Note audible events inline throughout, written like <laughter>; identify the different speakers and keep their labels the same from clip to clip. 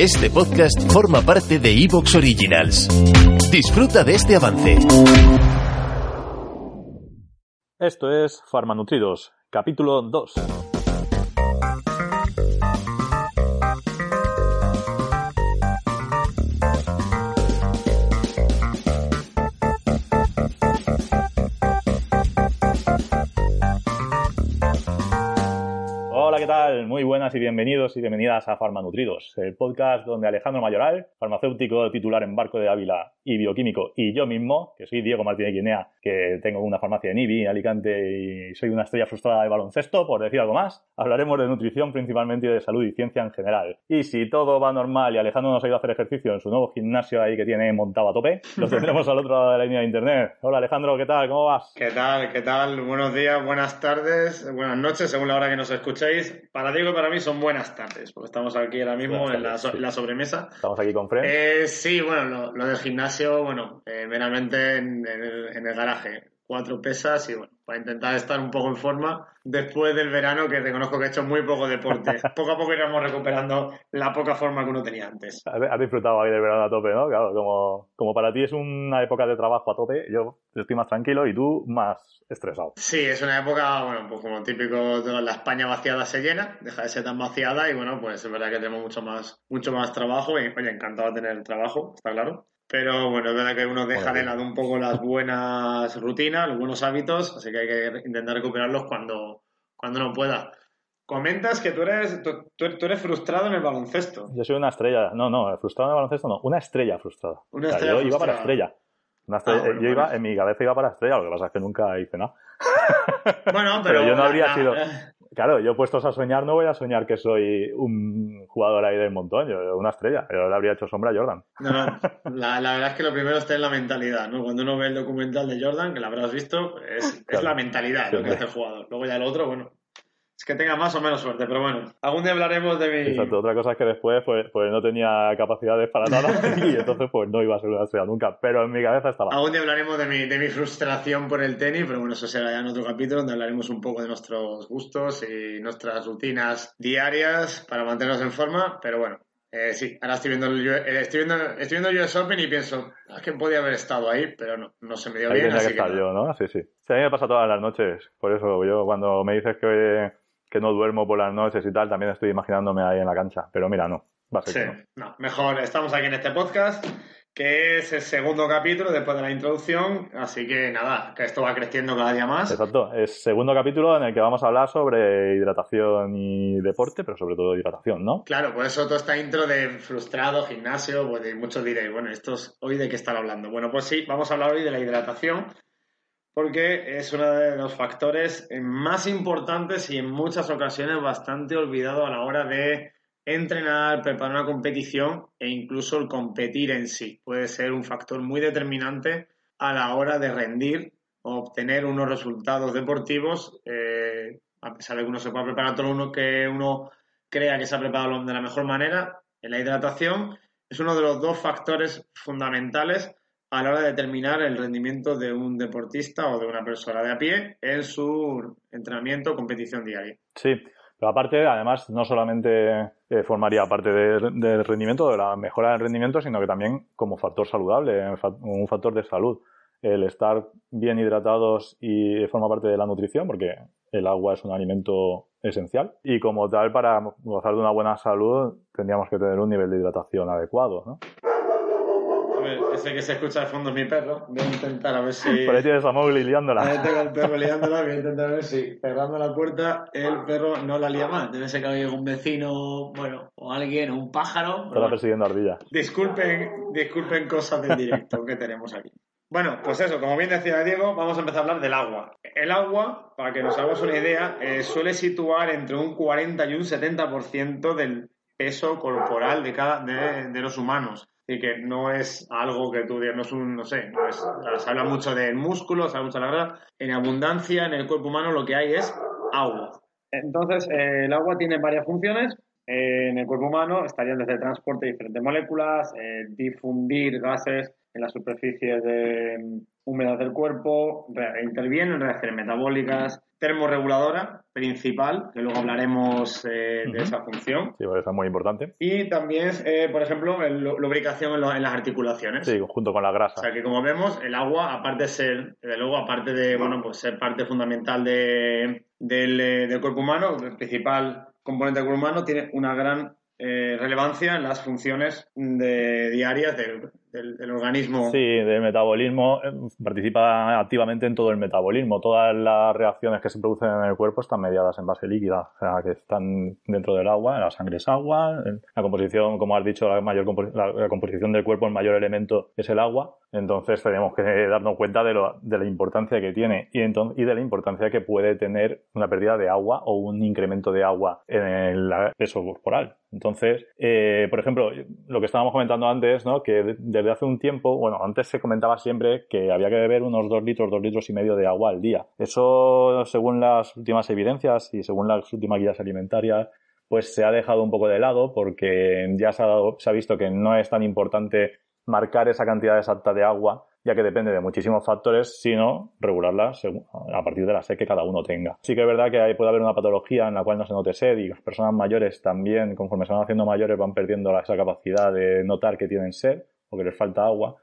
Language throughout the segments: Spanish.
Speaker 1: Este podcast forma parte de Evox Originals. Disfruta de este avance.
Speaker 2: Esto es Farmanutridos, capítulo 2. Hola, ¿qué tal? Muy buenas y bienvenidos y bienvenidas a Farmanutridos, el podcast donde Alejandro Mayoral, farmacéutico titular en Barco de Ávila y bioquímico, y yo mismo, que soy Diego Martínez Guinea, que tengo una farmacia en Ibi, en Alicante, y soy una estrella frustrada de baloncesto, por decir algo más, hablaremos de nutrición principalmente y de salud y ciencia en general. Y si todo va normal y Alejandro nos ha ido a hacer ejercicio en su nuevo gimnasio ahí que tiene montado a tope, lo <laughs> tendremos al otro lado de la línea de internet. Hola Alejandro, ¿qué tal? ¿Cómo vas?
Speaker 3: ¿Qué tal? ¿Qué tal? Buenos días, buenas tardes, buenas noches, según la hora que nos escuchéis. Para Diego para mí son buenas tardes, porque estamos aquí ahora mismo en la, so-
Speaker 2: sí.
Speaker 3: la sobremesa.
Speaker 2: Estamos aquí con Fred.
Speaker 3: Eh, sí, bueno, lo, lo del gimnasio, bueno, eh, meramente en, en el, en el garaje. Cuatro pesas y bueno, para intentar estar un poco en forma después del verano que reconozco que he hecho muy poco deporte. <laughs> poco a poco iremos recuperando la poca forma que uno tenía antes.
Speaker 2: Has disfrutado ahí del verano a tope, ¿no? Claro, como, como para ti es una época de trabajo a tope, yo estoy más tranquilo y tú más estresado.
Speaker 3: Sí, es una época, bueno, pues como típico, la España vaciada se llena, deja de ser tan vaciada y bueno, pues es verdad que tenemos mucho más, mucho más trabajo y oye, encantado de tener trabajo, está claro. Pero bueno, es verdad que uno deja de lado un poco las buenas rutinas, los buenos hábitos, así que hay que intentar recuperarlos cuando, cuando uno pueda. Comentas que tú eres, tú, tú- eres frustrado en el baloncesto.
Speaker 2: Yo soy una estrella, no, no, frustrado en el baloncesto no, una estrella frustrada.
Speaker 3: Una
Speaker 2: O sea,
Speaker 3: estrella
Speaker 2: yo iba para
Speaker 3: frustrada.
Speaker 2: estrella. Una estrella-
Speaker 3: Ah, bueno,
Speaker 2: yo iba,
Speaker 3: bueno.
Speaker 2: en mi cabeza iba para estrella, lo que pasa es que nunca hice nada.
Speaker 3: Bueno, pero, <laughs>
Speaker 2: Pero yo no habría
Speaker 3: la-
Speaker 2: sido- Claro, yo puestos a soñar no voy a soñar que soy un jugador ahí del montón, yo una estrella, yo le habría hecho sombra a Jordan.
Speaker 3: No, no. <laughs> La, la verdad es que lo primero está en la mentalidad, ¿no? Cuando uno ve el documental de Jordan, que lo habrás visto, es, la mentalidad lo que hace el jugador. Luego ya el otro, bueno, es que tenga más o menos suerte, pero bueno, algún día hablaremos de mi...
Speaker 2: Exacto, otra cosa es que después pues, pues no tenía capacidades para nada <laughs> y entonces pues no iba a ser una estrella nunca, pero en mi cabeza estaba.
Speaker 3: Algún día hablaremos de mi, de mi frustración por el tenis, pero bueno, eso será ya en otro capítulo donde hablaremos un poco de nuestros gustos y nuestras rutinas diarias para mantenernos en forma, pero bueno. eh, sí, ahora estoy viendo, el, eh, estoy, viendo, estoy viendo el US Open y pienso, "Ah, es que podía haber estado ahí, pero no, no se me dio
Speaker 2: Ahí
Speaker 3: bien,
Speaker 2: tenía que
Speaker 3: así que
Speaker 2: estar yo, ¿no? Sí, sí. Sí, a mí me pasa todas las noches. Por eso yo cuando me dices que, que no duermo por las noches y tal, también estoy imaginándome ahí en la cancha. Pero mira, no. Va a ser
Speaker 3: Sí,
Speaker 2: que no.
Speaker 3: no, mejor estamos aquí en este podcast, que es el segundo capítulo después de la introducción, así que nada, que esto va creciendo cada día más.
Speaker 2: Exacto. Es segundo capítulo en el que vamos a hablar sobre hidratación y deporte, pero sobre todo hidratación, ¿no?
Speaker 3: Claro, por eso toda esta intro de frustrado, gimnasio, pues muchos diréis, bueno, estos hoy de qué están hablando. Bueno, pues sí, vamos a hablar hoy de la hidratación, porque es uno de los factores más importantes y en muchas ocasiones bastante olvidado a la hora de entrenar, preparar una competición e incluso el competir en sí. Puede ser un factor muy determinante a la hora de rendir o obtener unos resultados deportivos, eh, a pesar de que uno se pueda preparar todo uno que uno crea que se ha preparado de la mejor manera, en la hidratación es uno de los dos factores fundamentales a la hora de determinar el rendimiento de un deportista o de una persona de a pie en su entrenamiento o competición diaria.
Speaker 2: Sí. Pero aparte, además, no solamente eh, formaría parte de- del rendimiento, de la mejora del rendimiento, sino que también como factor saludable, fa- un factor de salud. El estar bien hidratados y forma parte de la nutrición, porque el agua es un alimento esencial. Y como tal, para gozar de una buena salud, tendríamos que tener un nivel de hidratación adecuado, ¿no?
Speaker 3: A ese que se escucha de fondo mi perro. Voy a intentar a ver si...
Speaker 2: Por ahí tienes a Mowgli liándola.
Speaker 3: Ahí tengo al perro liándola, voy a intentar ver si <laughs> cerrando la puerta el perro no la lía más. Debe ser que hay algún vecino, bueno, o alguien, o un pájaro.
Speaker 2: Está
Speaker 3: bueno.
Speaker 2: persiguiendo ardilla.
Speaker 3: Disculpen, disculpen cosas del directo que tenemos aquí. Bueno, pues eso, como bien decía Diego, vamos a empezar a hablar del agua. El agua, para que nos hagamos una idea, eh, suele situar entre un 40 y un 70% del peso corporal de cada de, los humanos. Y que no es algo que tú digas, no es un, no sé, se habla mucho del músculo, se habla mucho de la grasa. En abundancia en el cuerpo humano lo que hay es agua. Entonces, eh, el agua tiene varias funciones. en el cuerpo humano estarían desde el transporte de diferentes moléculas, eh, difundir gases en las superficies de mm, húmedas del cuerpo, interviene en reacciones metabólicas, termorreguladora principal, que luego hablaremos eh, de esa función.
Speaker 2: Sí, eso es muy importante.
Speaker 3: Y también, eh, por ejemplo, lubricación en, las articulaciones.
Speaker 2: Sí, junto con la grasa.
Speaker 3: O sea que como vemos, el agua, aparte de ser, de luego, aparte de, bueno, pues ser parte fundamental de, del, eh, del cuerpo humano, el principal componente del cuerpo humano, tiene una gran eh, relevancia en las funciones de, diarias del, organismo.
Speaker 2: Sí, del metabolismo, eh, participa activamente en todo el metabolismo. Todas las reacciones que se producen en el cuerpo están mediadas en base líquida, o sea, que están dentro del agua, la sangre es agua, la composición, como has dicho, la, mayor la, composición del cuerpo, el mayor elemento es el agua, entonces tenemos que darnos cuenta de, lo, de la importancia que tiene y, y de la importancia que puede tener una pérdida de agua o un incremento de agua en el peso corporal. Entonces, eh, por ejemplo, lo que estábamos comentando antes, ¿no? que desde hace un tiempo, bueno, antes se comentaba siempre que había que beber unos dos litros, dos litros y medio de agua al día. Eso, según las últimas evidencias y según las últimas guías alimentarias, pues se ha dejado un poco de lado porque ya se ha, se ha visto que no es tan importante marcar esa cantidad exacta de agua ya que depende de muchísimos factores, sino regularlas a partir de la sed que cada uno tenga. Sí que es verdad que puede haber una patología en la cual no se note sed y las personas mayores también, conforme se van haciendo mayores, van perdiendo esa capacidad de notar que tienen sed o que les falta agua.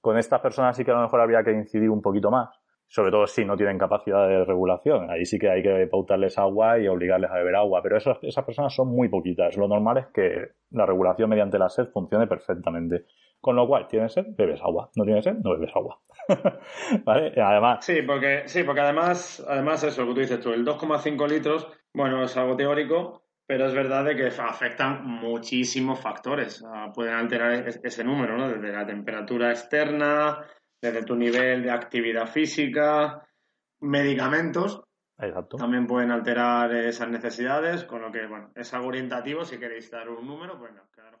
Speaker 2: Con estas personas sí que a lo mejor habría que incidir un poquito más, sobre todo si no tienen capacidad de regulación. Ahí sí que hay que pautarles agua y obligarles a beber agua, pero esas, personas son muy poquitas. Lo normal es que la regulación mediante la sed funcione perfectamente. Con lo cual, tienes sed, bebes agua. No tienes sed, no bebes agua. <laughs> ¿Vale? Además.
Speaker 3: Sí, porque, sí, porque además, además eso, lo que tú dices tú, el 2,5 litros, bueno, es algo teórico, pero es verdad de que afectan muchísimos factores. pueden alterar ese número, ¿no? Desde la temperatura externa, desde tu nivel de actividad física, medicamentos.
Speaker 2: Exacto.
Speaker 3: También pueden alterar esas necesidades, con lo que, bueno, es algo orientativo. Si queréis dar un número, pues no, claro.